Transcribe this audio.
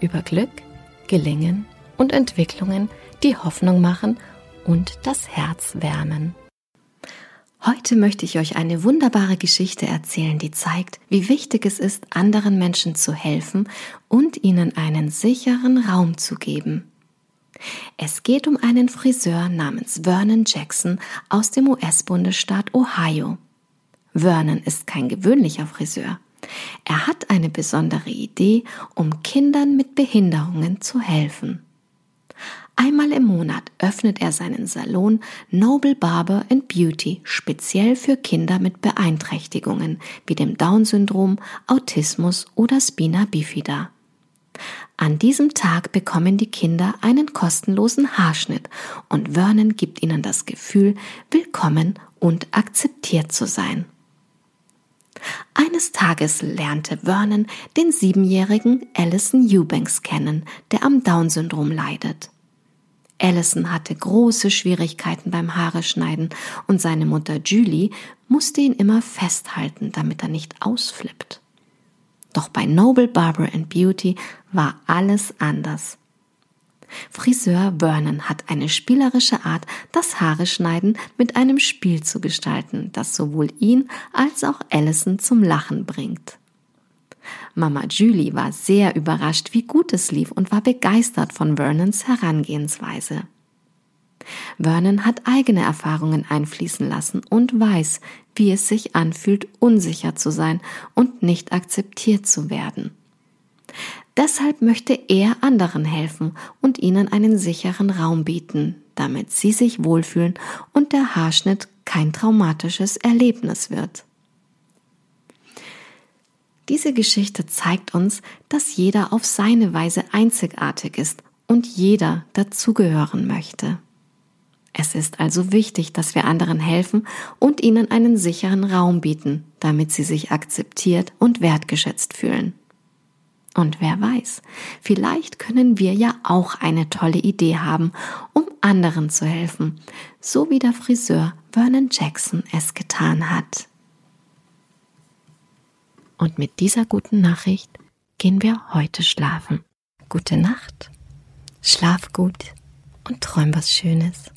über Glück, Gelingen und Entwicklungen, die Hoffnung machen und das Herz wärmen. Heute möchte ich euch eine wunderbare Geschichte erzählen, die zeigt, wie wichtig es ist, anderen Menschen zu helfen und ihnen einen sicheren Raum zu geben. Es geht um einen Friseur namens Vernon Jackson aus dem US-Bundesstaat Ohio. Vernon ist kein gewöhnlicher Friseur. Er hat eine besondere Idee, um Kindern mit Behinderungen zu helfen. Einmal im Monat öffnet er seinen Salon Noble Barber and Beauty speziell für Kinder mit Beeinträchtigungen wie dem Down-Syndrom, Autismus oder Spina bifida. An diesem Tag bekommen die Kinder einen kostenlosen Haarschnitt und Vernon gibt ihnen das Gefühl, willkommen und akzeptiert zu sein. Eines Tages lernte Vernon den siebenjährigen Allison Eubanks kennen, der am Down-Syndrom leidet. Allison hatte große Schwierigkeiten beim Haare schneiden und seine Mutter Julie musste ihn immer festhalten, damit er nicht ausflippt. Doch bei Noble Barber and Beauty war alles anders. Friseur Vernon hat eine spielerische Art, das Haare schneiden mit einem Spiel zu gestalten, das sowohl ihn als auch Allison zum Lachen bringt. Mama Julie war sehr überrascht, wie gut es lief und war begeistert von Vernons Herangehensweise. Vernon hat eigene Erfahrungen einfließen lassen und weiß, wie es sich anfühlt, unsicher zu sein und nicht akzeptiert zu werden. Deshalb möchte er anderen helfen und ihnen einen sicheren Raum bieten, damit sie sich wohlfühlen und der Haarschnitt kein traumatisches Erlebnis wird. Diese Geschichte zeigt uns, dass jeder auf seine Weise einzigartig ist und jeder dazugehören möchte. Es ist also wichtig, dass wir anderen helfen und ihnen einen sicheren Raum bieten, damit sie sich akzeptiert und wertgeschätzt fühlen. Und wer weiß, vielleicht können wir ja auch eine tolle Idee haben, um anderen zu helfen, so wie der Friseur Vernon Jackson es getan hat. Und mit dieser guten Nachricht gehen wir heute schlafen. Gute Nacht, schlaf gut und träum was Schönes.